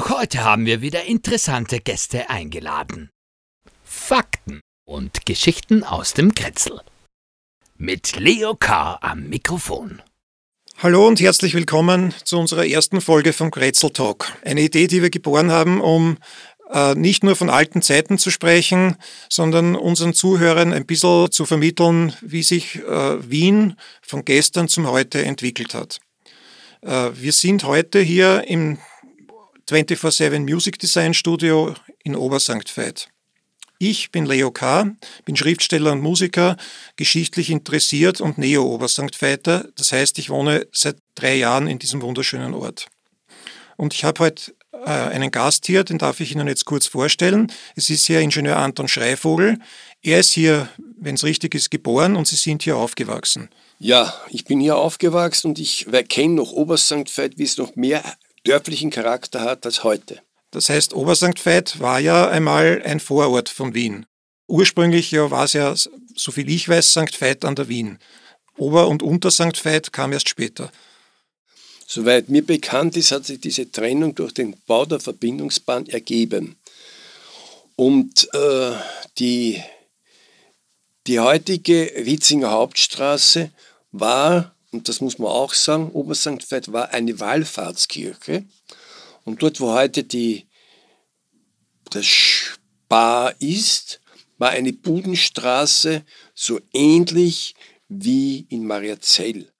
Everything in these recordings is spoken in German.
Auch heute haben wir wieder interessante Gäste eingeladen. Fakten und Geschichten aus dem Kretzel. Mit Leo K. am Mikrofon. Hallo und herzlich willkommen zu unserer ersten Folge vom Kretzel Talk. Eine Idee, die wir geboren haben, um äh, nicht nur von alten Zeiten zu sprechen, sondern unseren Zuhörern ein bisschen zu vermitteln, wie sich äh, Wien von gestern zum heute entwickelt hat. Äh, wir sind heute hier im 24-7 Music Design Studio in Obersankt Veit. Ich bin Leo K., bin Schriftsteller und Musiker, geschichtlich interessiert und Neo-Obersankt Veiter. Das heißt, ich wohne seit drei Jahren in diesem wunderschönen Ort. Und ich habe heute äh, einen Gast hier, den darf ich Ihnen jetzt kurz vorstellen. Es ist hier Ingenieur Anton Schreivogel. Er ist hier, wenn es richtig ist, geboren und Sie sind hier aufgewachsen. Ja, ich bin hier aufgewachsen und ich kenne noch Obersankt Veit, wie es noch mehr dörflichen Charakter hat als heute. Das heißt, Obersankt Veit war ja einmal ein Vorort von Wien. Ursprünglich ja war es ja, soviel ich weiß, St. Veit an der Wien. Ober- und Unter St. Veit kam erst später. Soweit mir bekannt ist, hat sich diese Trennung durch den Bau der Verbindungsbahn ergeben. Und äh, die, die heutige Witzinger Hauptstraße war, und das muss man auch sagen, Obersankt Veit war eine Wallfahrtskirche. Und dort, wo heute die, das Spar ist, war eine Budenstraße so ähnlich wie in Mariazell.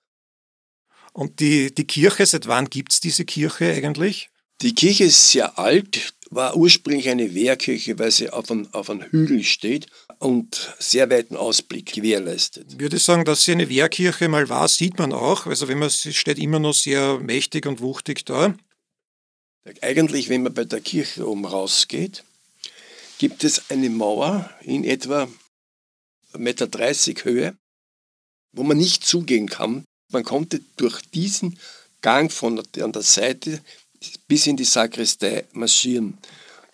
Und die, die Kirche, seit wann gibt es diese Kirche eigentlich? Die Kirche ist sehr alt, war ursprünglich eine Wehrkirche, weil sie auf einem, auf einem Hügel steht und sehr weiten Ausblick gewährleistet. Ich würde sagen, dass sie eine Wehrkirche mal war, sieht man auch. Also wenn man sie steht immer noch sehr mächtig und wuchtig da. Eigentlich, wenn man bei der Kirche oben rausgeht, gibt es eine Mauer in etwa 1,30 Meter Höhe, wo man nicht zugehen kann. Man konnte durch diesen Gang von an der Seite bis in die Sakristei marschieren.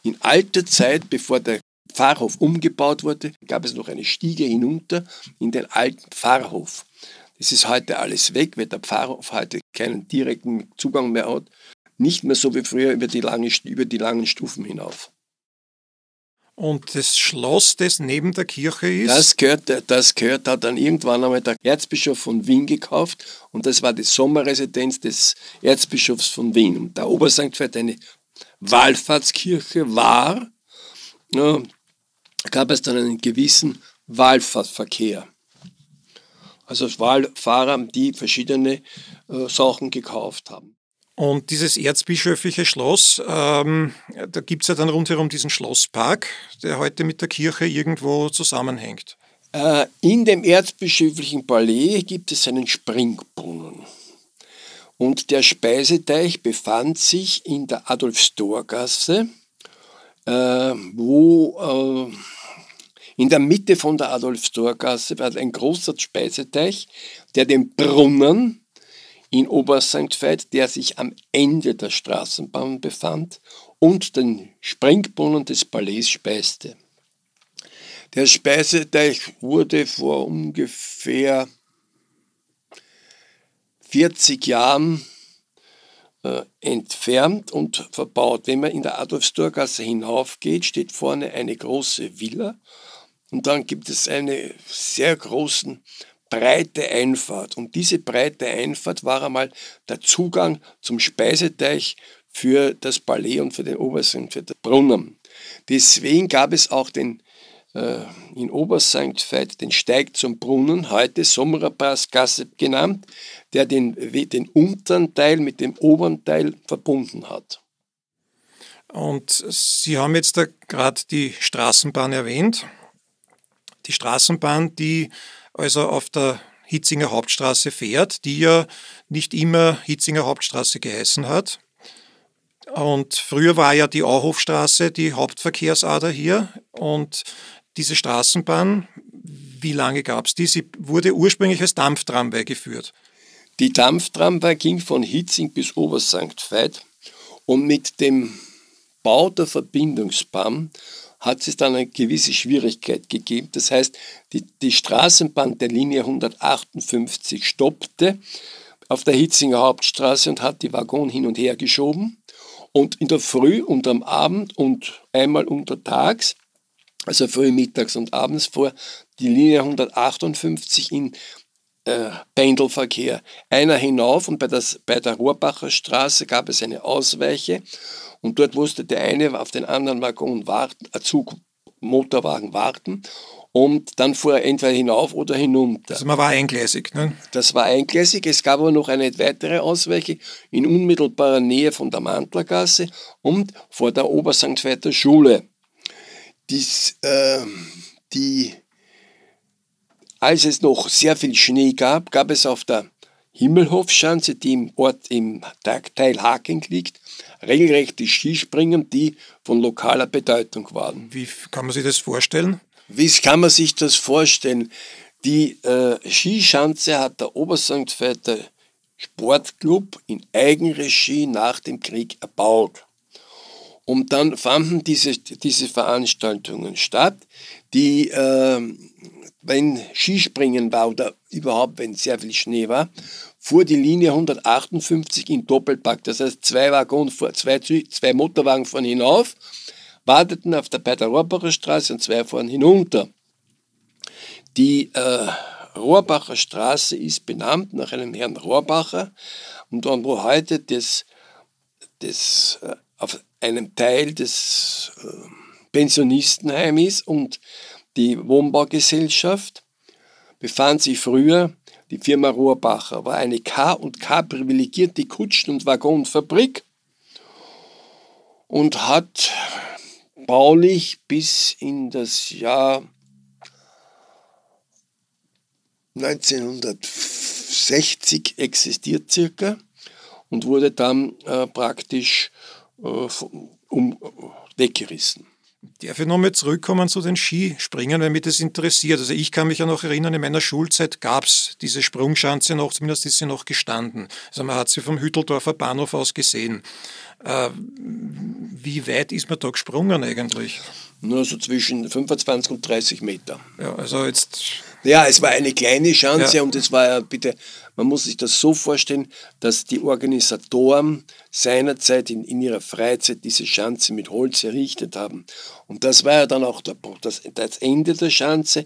In alter Zeit, bevor der Pfarrhof umgebaut wurde, gab es noch eine Stiege hinunter in den alten Pfarrhof. Das ist heute alles weg, weil der Pfarrhof heute keinen direkten Zugang mehr hat nicht mehr so wie früher über die, lange, über die langen Stufen hinauf. Und das Schloss, das neben der Kirche ist? Das gehört, das gehört, hat dann irgendwann einmal der Erzbischof von Wien gekauft und das war die Sommerresidenz des Erzbischofs von Wien. Und der Obersankt Veit eine Wallfahrtskirche war, ja, gab es dann einen gewissen Wallfahrtverkehr. Also Wallfahrer, die verschiedene äh, Sachen gekauft haben. Und dieses erzbischöfliche Schloss, ähm, da gibt es ja dann rundherum diesen Schlosspark, der heute mit der Kirche irgendwo zusammenhängt. Äh, in dem erzbischöflichen Palais gibt es einen Springbrunnen. Und der Speiseteich befand sich in der Adolfstorgasse, äh, wo äh, in der Mitte von der Adolfstorgasse war ein großer Speiseteich, der den Brunnen in Oberst Veit, der sich am Ende der Straßenbahn befand und den Springbrunnen des Palais speiste. Der Speiseteich wurde vor ungefähr 40 Jahren äh, entfernt und verbaut. Wenn man in der Adolfstorgasse hinaufgeht, steht vorne eine große Villa und dann gibt es einen sehr großen breite Einfahrt. Und diese breite Einfahrt war einmal der Zugang zum Speiseteich für das Palais und für den Obersankt, für den Brunnen. Deswegen gab es auch den äh, in Obersankt Veit den Steig zum Brunnen, heute Sommerpassgasse genannt, der den, den unteren Teil mit dem oberen Teil verbunden hat. Und Sie haben jetzt da gerade die Straßenbahn erwähnt. Die Straßenbahn, die also auf der Hitzinger Hauptstraße fährt, die ja nicht immer Hitzinger Hauptstraße geheißen hat. Und früher war ja die Auhofstraße die Hauptverkehrsader hier und diese Straßenbahn, wie lange gab es die? Sie wurde ursprünglich als Dampftramway geführt. Die Dampftramway ging von Hitzing bis Obersankt Veit und mit dem Bau der Verbindungsbahn hat es dann eine gewisse Schwierigkeit gegeben. Das heißt, die, die Straßenbahn der Linie 158 stoppte auf der Hitzinger Hauptstraße und hat die Waggon hin und her geschoben. Und in der Früh und am Abend und einmal untertags, also früh, mittags und abends vor die Linie 158 in äh, Pendelverkehr. Einer hinauf und bei, das, bei der Rohrbacher Straße gab es eine Ausweiche und dort musste der eine auf den anderen Waggon warten, ein Zug, Motorwagen warten und dann fuhr er entweder hinauf oder hinunter. Also man war eingleisig. Ne? Das war eingleisig. Es gab aber noch eine weitere Ausweiche in unmittelbarer Nähe von der Mantlergasse und vor der Obersankt Schule. Dies, äh, die, als es noch sehr viel Schnee gab, gab es auf der Himmelhofschanze, die im Ort im Teil Haken liegt, regelrechte Skispringen, die von lokaler Bedeutung waren. Wie kann man sich das vorstellen? Wie kann man sich das vorstellen? Die äh, Skischanze hat der Obersankt Veiter Sportclub in Eigenregie nach dem Krieg erbaut. Und dann fanden diese, diese Veranstaltungen statt, die, äh, wenn Skispringen war oder überhaupt, wenn sehr viel Schnee war, fuhr die Linie 158 in Doppelpack. Das heißt, zwei, Waggon, zwei, zwei Motorwagen fahren hinauf warteten auf der, bei der Rohrbacher Straße und zwei fahren hinunter. Die äh, Rohrbacher Straße ist benannt nach einem Herrn Rohrbacher und dann, wo heute das, das äh, auf einem Teil des äh, Pensionistenheim ist und die Wohnbaugesellschaft, befand sich früher die Firma Rohrbacher, war eine K&K privilegierte Kutschen- und Waggonfabrik und hat baulich bis in das Jahr 1960 existiert circa und wurde dann äh, praktisch äh, um, weggerissen. Darf ich nochmal zurückkommen zu den Skispringen, weil mich das interessiert. Also ich kann mich ja noch erinnern, in meiner Schulzeit gab es diese Sprungschanze noch, zumindest ist sie noch gestanden. Also man hat sie vom Hütteldorfer Bahnhof aus gesehen. Äh, wie weit ist man da gesprungen eigentlich? Nur so zwischen 25 und 30 Meter. Ja, also jetzt. Ja, es war eine kleine Chance ja. und es war ja bitte, man muss sich das so vorstellen, dass die Organisatoren seinerzeit in, in ihrer Freizeit diese Schanze mit Holz errichtet haben. Und das war ja dann auch der, das, das Ende der Schanze.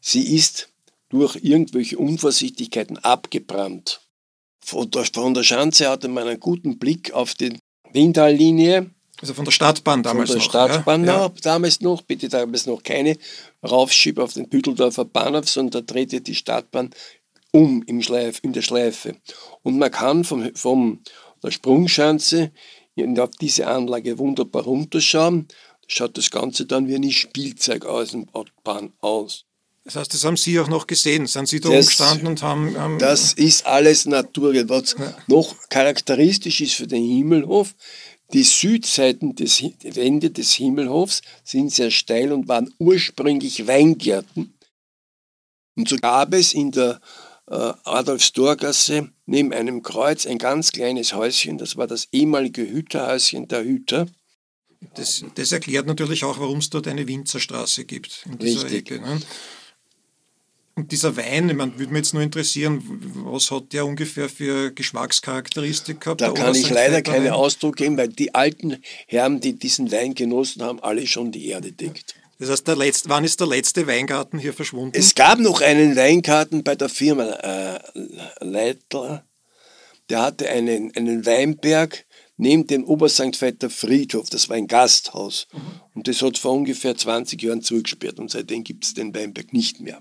Sie ist durch irgendwelche Unvorsichtigkeiten abgebrannt. Von der, von der Schanze hatte man einen guten Blick auf die Windtallinie. Also von der Stadtbahn damals noch. Von der Stadtbahn ja? noch, damals noch, bitte damals noch keine Raufschiebe auf den Büdeldorfer Bahnhof, sondern da drehte die Stadtbahn um im Schleif, in der Schleife. Und man kann vom, vom der Sprungschanze auf diese Anlage wunderbar runterschauen. Da schaut das Ganze dann wie eine Spielzeugaußenbahn aus. Das heißt, das haben Sie auch noch gesehen. Sind Sie da das, umgestanden und haben, haben. Das ist alles Natur. Was ja. noch charakteristisch ist für den Himmelhof, die Südseiten des Wände des Himmelhofs sind sehr steil und waren ursprünglich Weingärten. Und so gab es in der äh, Adolfstorgasse neben einem Kreuz ein ganz kleines Häuschen. Das war das ehemalige Hüterhäuschen der Hüter. Das, das erklärt natürlich auch, warum es dort eine Winzerstraße gibt. In dieser Richtig. Ecke, ne? Und dieser Wein, ich meine, würde mich jetzt nur interessieren, was hat der ungefähr für Geschmackscharakteristik gehabt? Da kann ich leider keinen Ausdruck geben, weil die alten Herren, die diesen Wein genossen haben, alle schon die Erde deckt. Das heißt, der letzte, wann ist der letzte Weingarten hier verschwunden? Es gab noch einen Weingarten bei der Firma äh, Leitler. Der hatte einen, einen Weinberg neben dem Obersankt Vetter Friedhof. Das war ein Gasthaus. Mhm. Und das hat vor ungefähr 20 Jahren zugesperrt. Und seitdem gibt es den Weinberg nicht mehr.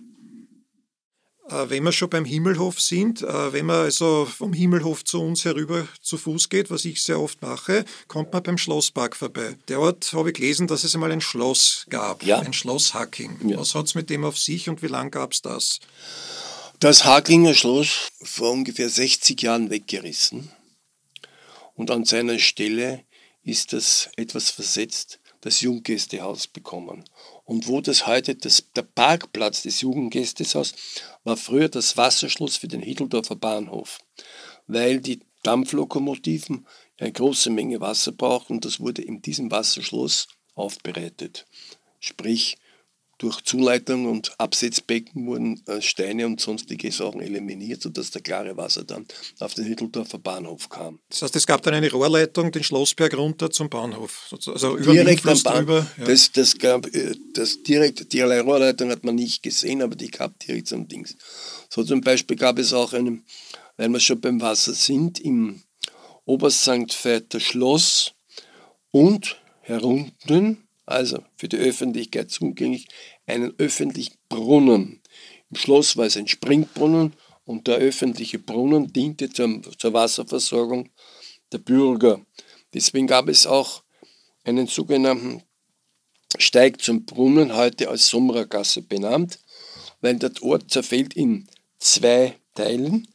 Äh, wenn wir schon beim Himmelhof sind, äh, wenn man also vom Himmelhof zu uns herüber zu Fuß geht, was ich sehr oft mache, kommt man beim Schlosspark vorbei. Dort habe ich gelesen, dass es einmal ein Schloss gab, ja. ein Schloss Hacking. Ja. Was hat es mit dem auf sich und wie lange gab es das? Das Hacklinger Schloss vor ungefähr 60 Jahren weggerissen und an seiner Stelle ist das etwas versetzt, das Junggästehaus bekommen. Und wo das heute das, der Parkplatz des Jugendgästeshauses war früher das Wasserschloss für den Hiddeldorfer Bahnhof, weil die Dampflokomotiven eine große Menge Wasser brauchten und das wurde in diesem Wasserschloss aufbereitet. Sprich, durch Zuleitung und Absetzbecken wurden äh, Steine und sonstige Sachen eliminiert, sodass der klare Wasser dann auf den Hütteldorfer Bahnhof kam. Das heißt, es gab dann eine Rohrleitung den Schlossberg runter zum Bahnhof. Also über direkt am Bahnhof. Ja. Das, das, gab, äh, das direkt, die Rohrleitung hat man nicht gesehen, aber die gab direkt zum Dings. So zum Beispiel gab es auch einen, weil wir schon beim Wasser sind, im Oberst Veiter Schloss und herunten also für die Öffentlichkeit zugänglich, einen öffentlichen Brunnen. Im Schloss war es ein Springbrunnen und der öffentliche Brunnen diente zum, zur Wasserversorgung der Bürger. Deswegen gab es auch einen sogenannten Steig zum Brunnen, heute als Sommergasse benannt, weil der Ort zerfällt in zwei Teilen.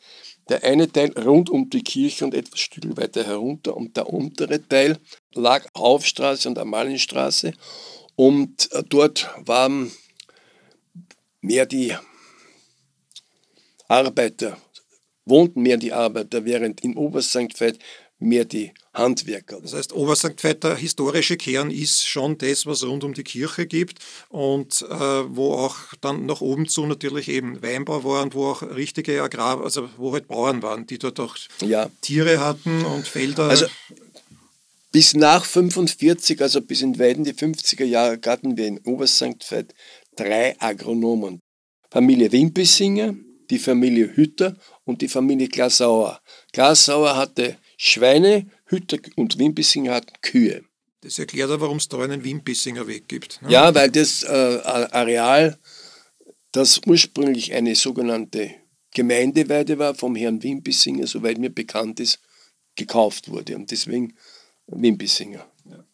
Der eine Teil rund um die Kirche und etwas Stück weiter herunter und der untere Teil lag Haufstraße und Amalienstraße und äh, dort waren mehr die Arbeiter, wohnten mehr die Arbeiter, während in Oberst Veit mehr die Handwerker. Das heißt, Oberst Veit, der historische Kern ist schon das, was rund um die Kirche gibt und äh, wo auch dann nach oben zu natürlich eben Weinbau war und wo auch richtige Agrar, also wo halt Bauern waren, die dort auch ja. Tiere hatten und Felder. Also bis nach 45, also bis in Weiden die 50er Jahre, hatten wir in Oberst Veit drei Agronomen. Familie Wimpesinger, die Familie Hütter und die Familie Glasauer. Glasauer hatte Schweine, Hütter und Wimpesinger hatten Kühe. Das erklärt aber, warum es da einen Wimpesinger Weg gibt. Ne? Ja, weil das äh, Areal, das ursprünglich eine sogenannte Gemeindeweide war, vom Herrn Wimpesinger, soweit mir bekannt ist, gekauft wurde. Und deswegen Wimpesinger. Ja.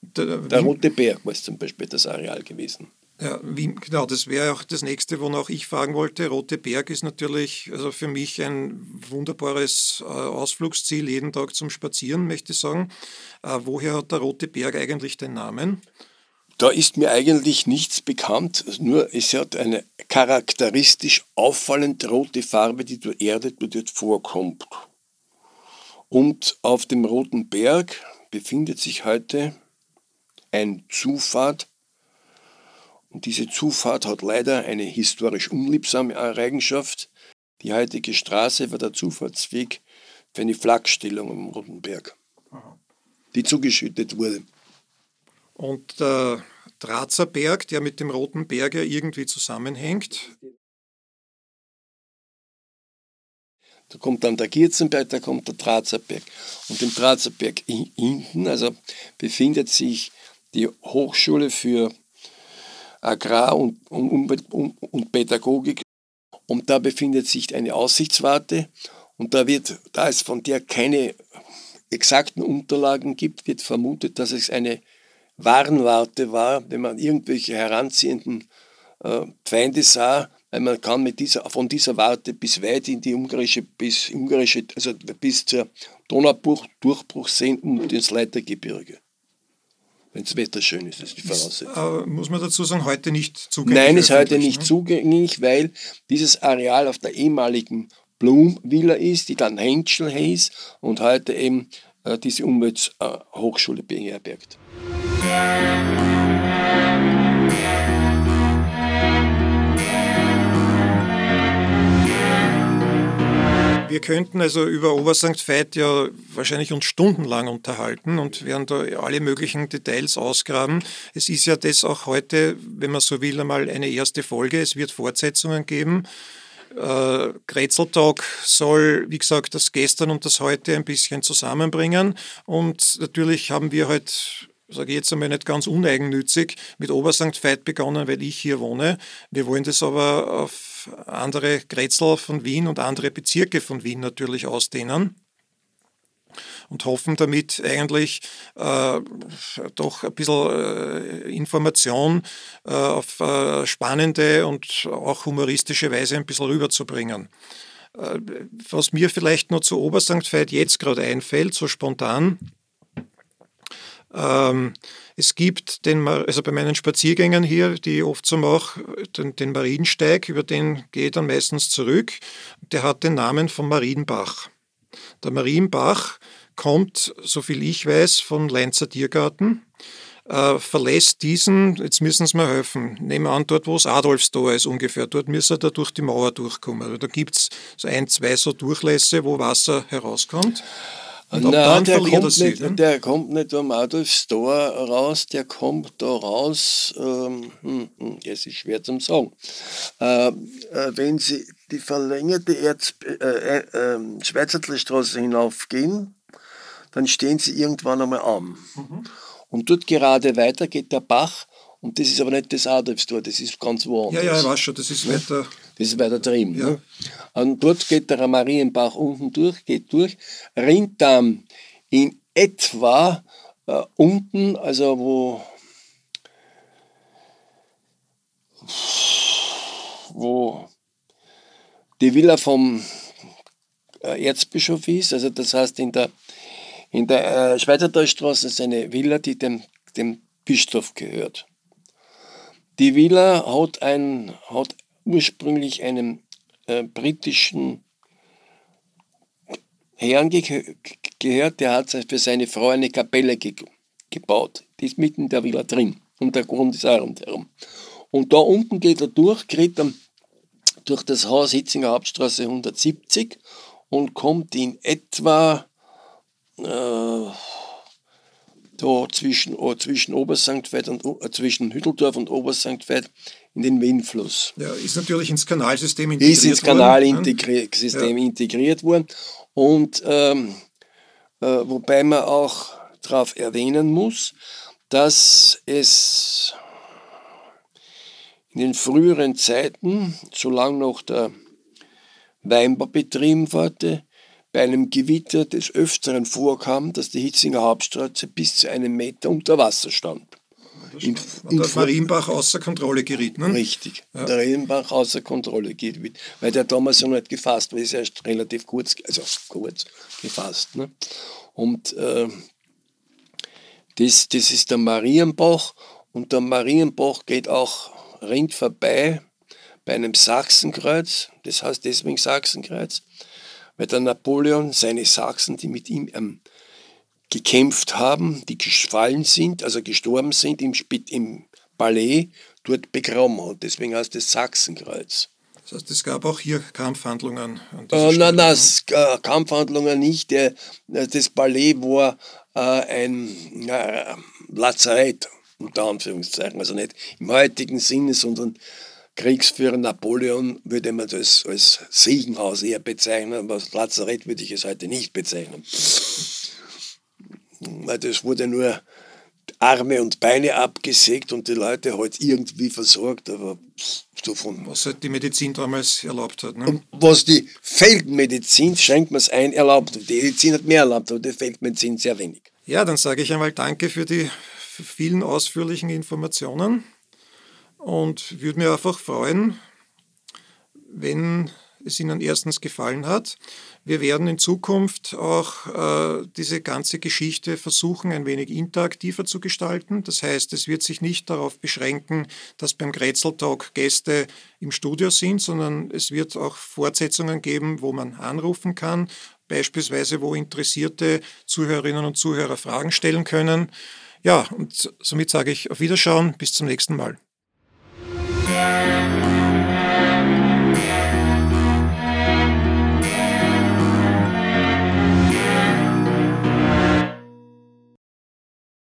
Der, der Rote Berg war zum Beispiel das Areal gewesen. Ja, Wien, genau, das wäre auch das nächste, wonach ich fragen wollte. Rote Berg ist natürlich also für mich ein wunderbares äh, Ausflugsziel, jeden Tag zum Spazieren, möchte ich sagen. Äh, woher hat der Rote Berg eigentlich den Namen? Da ist mir eigentlich nichts bekannt, nur es hat eine charakteristisch auffallend rote Farbe, die der Erde dort vorkommt. Und auf dem Roten Berg befindet sich heute ein Zufahrt und diese Zufahrt hat leider eine historisch unliebsame Eigenschaft. Die heutige Straße war der Zufahrtsweg für eine Flakstellung am Roten Berg, die zugeschüttet wurde. Und der Drazer Berg, der mit dem Roten Berg ja irgendwie zusammenhängt. Da kommt dann der Gierzenberg, da kommt der Drazerberg. Und im Drazerberg hinten, also befindet sich die Hochschule für Agrar- und, und, und, und Pädagogik. Und da befindet sich eine Aussichtswarte und da wird, da es von der keine exakten Unterlagen gibt, wird vermutet, dass es eine Warnwarte war, wenn man irgendwelche heranziehenden äh, Feinde sah, man kann mit dieser, von dieser Warte bis weit in die ungarische, bis, ungarische, also bis zur Donaudurchbruch sehen und ins Leitergebirge wenn das Wetter schön ist, das ist die Voraussetzung. Ist, muss man dazu sagen, heute nicht zugänglich? Nein, ist heute nicht ne? zugänglich, weil dieses Areal auf der ehemaligen Blum-Villa ist, die dann Henschel hieß und heute eben äh, diese Umwelthochschule beherbergt. Wir könnten also über Obersankt Veit ja wahrscheinlich uns stundenlang unterhalten und werden da alle möglichen Details ausgraben. Es ist ja das auch heute, wenn man so will, einmal eine erste Folge. Es wird Fortsetzungen geben. Äh, Grätzeltalk soll, wie gesagt, das Gestern und das Heute ein bisschen zusammenbringen. Und natürlich haben wir halt sage ich jetzt einmal nicht ganz uneigennützig, mit Obersankt Veit begonnen, weil ich hier wohne. Wir wollen das aber auf andere Grätzl von Wien und andere Bezirke von Wien natürlich ausdehnen und hoffen damit eigentlich äh, doch ein bisschen äh, Information äh, auf äh, spannende und auch humoristische Weise ein bisschen rüberzubringen. Äh, was mir vielleicht noch zu Obersankt Veit jetzt gerade einfällt, so spontan, ähm, es gibt den, also bei meinen Spaziergängen hier, die ich oft so mache, den, den Mariensteig, über den gehe ich dann meistens zurück. Der hat den Namen von Marienbach. Der Marienbach kommt, soviel ich weiß, von Leinzer Tiergarten. äh, verlässt diesen, jetzt müssen Sie mir helfen, nehmen wir an, dort wo es Adolfstor ist ungefähr, dort müsste er durch die Mauer durchkommen. Da gibt es so ein, zwei so Durchlässe, wo Wasser herauskommt. Und Nein, der kommt, nicht, ne? der kommt nicht am Adolfstor raus, der kommt da raus, ähm, hm, hm, es ist schwer zum sagen. Äh, äh, wenn Sie die verlängerte Erz, äh, äh, ähm, Schweizertlerstraße hinaufgehen, dann stehen Sie irgendwann einmal an. Mhm. Und dort gerade weiter geht der Bach und das ist aber nicht das Adolfstor, das ist ganz woanders. Ja, ja, ich weiß schon, das ist weiter. Das ist weiter drüben. Ja. Ne? Und dort geht der Marienbach unten durch, geht durch, rinnt dann in etwa äh, unten, also wo, wo die Villa vom äh, Erzbischof ist, also das heißt in der, in der äh, ist eine Villa, die dem, dem Bischof gehört. Die Villa hat, ein, hat ursprünglich einem äh, britischen Herrn ge gehört, der hat für seine Frau eine Kapelle ge gebaut. Die ist mitten in der Villa drin und der Grund ist auch rundherum. Und da unten geht er durch, geht dann durch das Haus Hitzinger Hauptstraße 170 und kommt in etwa äh, da zwischen, oh, zwischen Obersanktweit und äh, zwischen Hütteldorf und Obersanktweit in den Winnfluss. Ja, ist natürlich ins Kanalsystem integriert worden. Ist ins Kanalsystem ne? ja. integriert worden. Und ähm, äh, wobei man auch darauf erwähnen muss, dass es in den früheren Zeiten, solange noch der Weinbau betrieben wurde, bei einem Gewitter des Öfteren vorkam, dass die Hitzinger Hauptstraße bis zu einem Meter unter Wasser stand. In, in der Marienbach außer Kontrolle geriet. Ne? Richtig, ja. der Marienbach außer Kontrolle geriet, weil der damals noch nicht gefasst war, ist erst relativ kurz, also kurz gefasst. Ne? Und äh, das, das ist der Marienbach und der Marienbach geht auch ringt vorbei bei einem Sachsenkreuz, das heißt deswegen Sachsenkreuz, weil der Napoleon seine Sachsen, die mit ihm ähm, gekämpft haben, die gefallen sind, also gestorben sind im, Spit im Palais, dort begraben hat. Deswegen heißt es Sachsenkreuz. Das heißt, es gab auch hier Kampfhandlungen? Äh, nein, nein, äh, Kampfhandlungen nicht. Der, äh, das Palais war äh, ein äh, Lazarett, unter Anführungszeichen. Also nicht im heutigen Sinne, sondern Kriegsführer Napoleon würde man das als Siegenhaus eher bezeichnen, aber Lazarett würde ich es heute nicht bezeichnen. Weil das wurde nur Arme und Beine abgesägt und die Leute halt irgendwie versorgt, aber davon. Was halt die Medizin damals erlaubt hat. Ne? was die Feldmedizin, schränkt man es ein, erlaubt. Die Medizin hat mehr erlaubt, aber die Feldmedizin sehr wenig. Ja, dann sage ich einmal Danke für die vielen ausführlichen Informationen und würde mir einfach freuen, wenn es Ihnen erstens gefallen hat. Wir werden in Zukunft auch äh, diese ganze Geschichte versuchen, ein wenig interaktiver zu gestalten. Das heißt, es wird sich nicht darauf beschränken, dass beim Grätzl-Talk Gäste im Studio sind, sondern es wird auch Fortsetzungen geben, wo man anrufen kann, beispielsweise wo interessierte Zuhörerinnen und Zuhörer Fragen stellen können. Ja, und somit sage ich auf Wiederschauen, bis zum nächsten Mal. Música